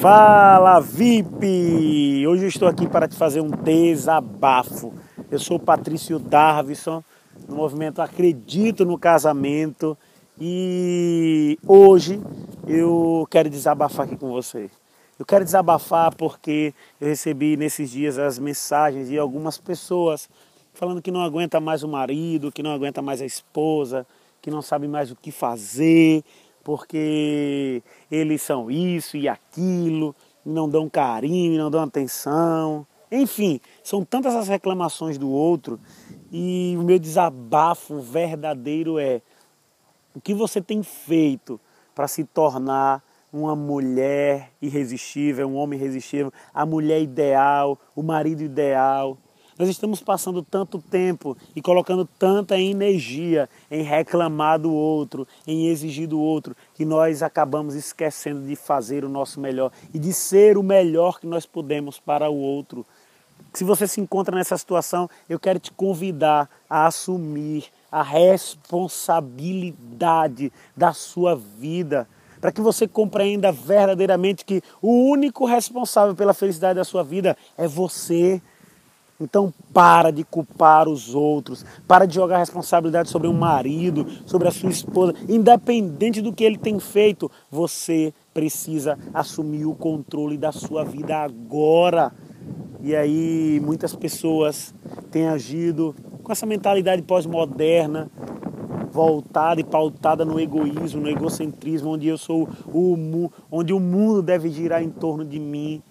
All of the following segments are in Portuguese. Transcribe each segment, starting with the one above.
Fala VIP! Hoje eu estou aqui para te fazer um desabafo. Eu sou Patrício Darvison, no movimento Acredito no Casamento e hoje eu quero desabafar aqui com você. Eu quero desabafar porque eu recebi nesses dias as mensagens de algumas pessoas falando que não aguenta mais o marido, que não aguenta mais a esposa, que não sabe mais o que fazer, porque eles são isso e aquilo, não dão carinho, não dão atenção. Enfim, são tantas as reclamações do outro e o meu desabafo verdadeiro é o que você tem feito para se tornar uma mulher irresistível, um homem irresistível, a mulher ideal, o marido ideal, nós estamos passando tanto tempo e colocando tanta energia em reclamar do outro, em exigir do outro, que nós acabamos esquecendo de fazer o nosso melhor e de ser o melhor que nós podemos para o outro. Se você se encontra nessa situação, eu quero te convidar a assumir a responsabilidade da sua vida para que você compreenda verdadeiramente que o único responsável pela felicidade da sua vida é você. Então para de culpar os outros, para de jogar responsabilidade sobre um marido, sobre a sua esposa, independente do que ele tem feito, você precisa assumir o controle da sua vida agora. E aí muitas pessoas têm agido com essa mentalidade pós-moderna, voltada e pautada no egoísmo, no egocentrismo, onde eu sou o onde o mundo deve girar em torno de mim.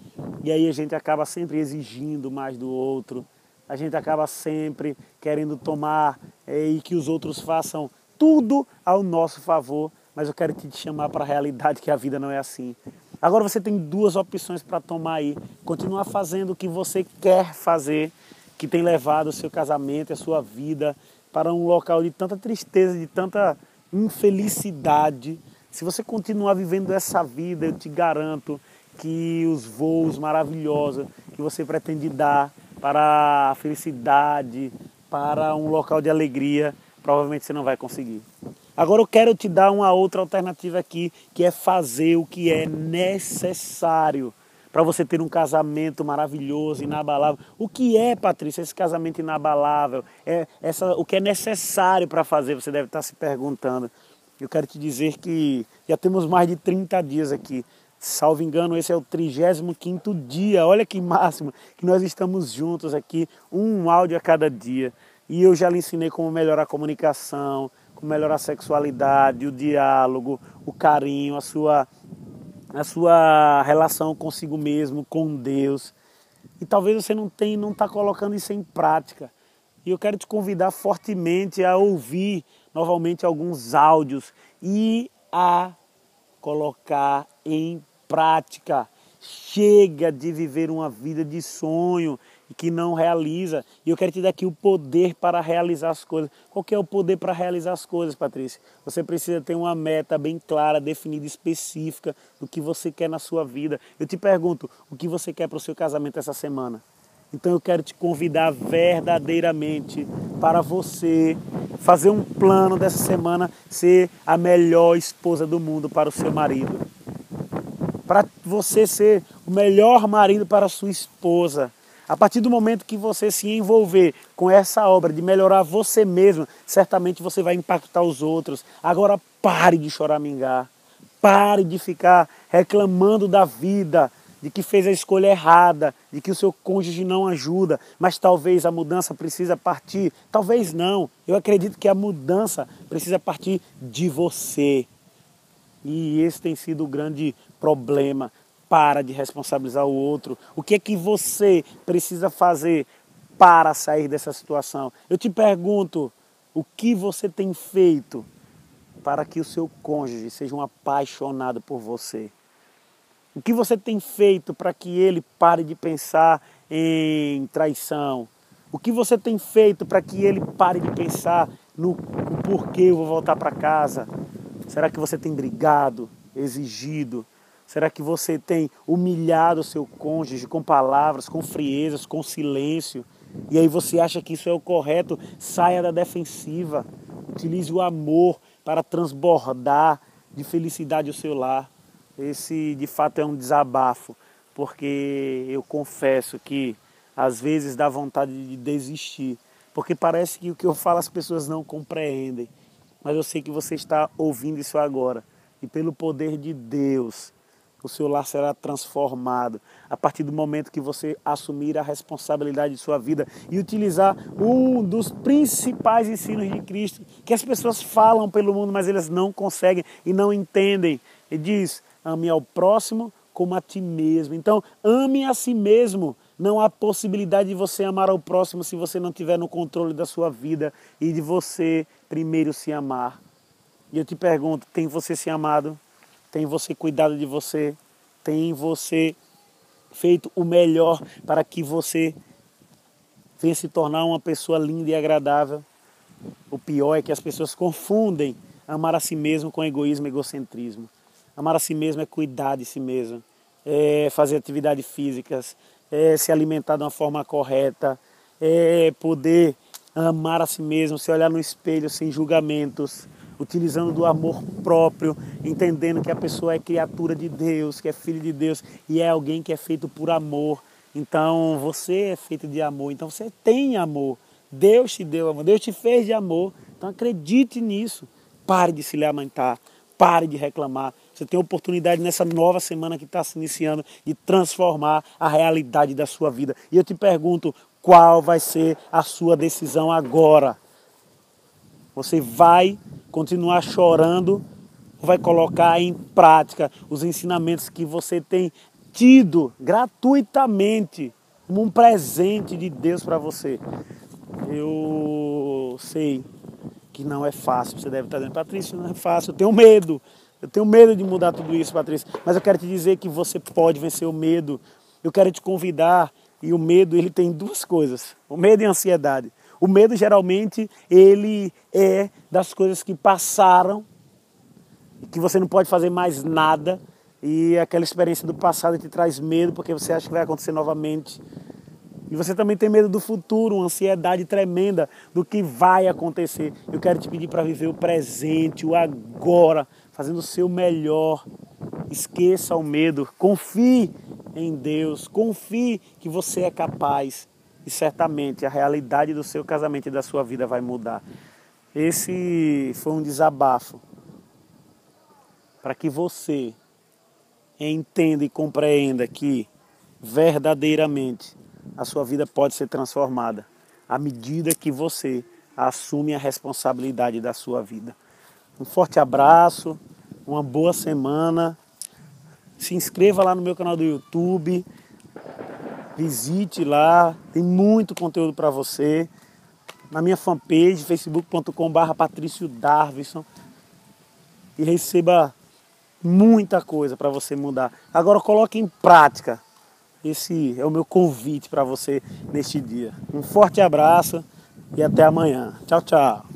E aí a gente acaba sempre exigindo mais do outro, a gente acaba sempre querendo tomar é, e que os outros façam tudo ao nosso favor, mas eu quero te chamar para a realidade que a vida não é assim. Agora você tem duas opções para tomar aí: continuar fazendo o que você quer fazer, que tem levado o seu casamento, a sua vida para um local de tanta tristeza, de tanta infelicidade. Se você continuar vivendo essa vida, eu te garanto que os voos maravilhosos que você pretende dar para a felicidade, para um local de alegria, provavelmente você não vai conseguir. Agora eu quero te dar uma outra alternativa aqui, que é fazer o que é necessário para você ter um casamento maravilhoso, inabalável. O que é, Patrícia, esse casamento inabalável? É essa, o que é necessário para fazer? Você deve estar se perguntando. Eu quero te dizer que já temos mais de 30 dias aqui Salvo engano, esse é o 35 dia. Olha que máximo que nós estamos juntos aqui, um áudio a cada dia. E eu já lhe ensinei como melhorar a comunicação, como melhorar a sexualidade, o diálogo, o carinho, a sua, a sua relação consigo mesmo, com Deus. E talvez você não tenha, não está colocando isso em prática. E eu quero te convidar fortemente a ouvir novamente alguns áudios e a colocar em prática. Chega de viver uma vida de sonho que não realiza. E eu quero te dar aqui o poder para realizar as coisas. Qual que é o poder para realizar as coisas, Patrícia? Você precisa ter uma meta bem clara, definida, específica do que você quer na sua vida. Eu te pergunto, o que você quer para o seu casamento essa semana? Então eu quero te convidar verdadeiramente para você fazer um plano dessa semana ser a melhor esposa do mundo para o seu marido para você ser o melhor marido para sua esposa. A partir do momento que você se envolver com essa obra de melhorar você mesmo, certamente você vai impactar os outros. Agora pare de choramingar. Pare de ficar reclamando da vida, de que fez a escolha errada, de que o seu cônjuge não ajuda, mas talvez a mudança precisa partir, talvez não. Eu acredito que a mudança precisa partir de você. E esse tem sido o grande problema. Para de responsabilizar o outro. O que é que você precisa fazer para sair dessa situação? Eu te pergunto, o que você tem feito para que o seu cônjuge seja um apaixonado por você? O que você tem feito para que ele pare de pensar em traição? O que você tem feito para que ele pare de pensar no, porquê eu vou voltar para casa? Será que você tem brigado, exigido? Será que você tem humilhado o seu cônjuge com palavras, com friezas, com silêncio? E aí você acha que isso é o correto? Saia da defensiva. Utilize o amor para transbordar de felicidade o seu lar. Esse de fato é um desabafo, porque eu confesso que às vezes dá vontade de desistir, porque parece que o que eu falo as pessoas não compreendem. Mas eu sei que você está ouvindo isso agora, e pelo poder de Deus, o seu lar será transformado a partir do momento que você assumir a responsabilidade de sua vida e utilizar um dos principais ensinos de Cristo que as pessoas falam pelo mundo, mas elas não conseguem e não entendem. Ele diz: ame ao próximo como a ti mesmo. Então, ame a si mesmo. Não há possibilidade de você amar ao próximo se você não tiver no controle da sua vida e de você primeiro se amar. E eu te pergunto: tem você se amado? tem você cuidado de você, tem você feito o melhor para que você venha se tornar uma pessoa linda e agradável. O pior é que as pessoas confundem amar a si mesmo com egoísmo e egocentrismo. Amar a si mesmo é cuidar de si mesmo, é fazer atividades físicas, é se alimentar de uma forma correta, é poder amar a si mesmo, se olhar no espelho sem julgamentos, utilizando do amor próprio, entendendo que a pessoa é criatura de Deus, que é filho de Deus e é alguém que é feito por amor. Então você é feito de amor, então você tem amor. Deus te deu amor, Deus te fez de amor. Então acredite nisso. Pare de se lamentar, pare de reclamar. Você tem oportunidade nessa nova semana que está se iniciando de transformar a realidade da sua vida. E eu te pergunto, qual vai ser a sua decisão agora? Você vai continuar chorando ou vai colocar em prática os ensinamentos que você tem tido gratuitamente como um presente de Deus para você? Eu sei que não é fácil. Você deve estar dizendo, Patrícia, não é fácil. Eu tenho medo. Eu tenho medo de mudar tudo isso, Patrícia. Mas eu quero te dizer que você pode vencer o medo. Eu quero te convidar. E o medo, ele tem duas coisas: o medo e a ansiedade. O medo geralmente ele é das coisas que passaram, que você não pode fazer mais nada e aquela experiência do passado te traz medo porque você acha que vai acontecer novamente. E você também tem medo do futuro, uma ansiedade tremenda do que vai acontecer. Eu quero te pedir para viver o presente, o agora, fazendo o seu melhor. Esqueça o medo, confie em Deus, confie que você é capaz e certamente a realidade do seu casamento e da sua vida vai mudar. Esse foi um desabafo para que você entenda e compreenda que verdadeiramente a sua vida pode ser transformada à medida que você assume a responsabilidade da sua vida. Um forte abraço, uma boa semana. Se inscreva lá no meu canal do YouTube Visite lá, tem muito conteúdo para você. Na minha fanpage, facebook.com.br Patrício Darvison. E receba muita coisa para você mudar. Agora coloque em prática. Esse é o meu convite para você neste dia. Um forte abraço e até amanhã. Tchau, tchau.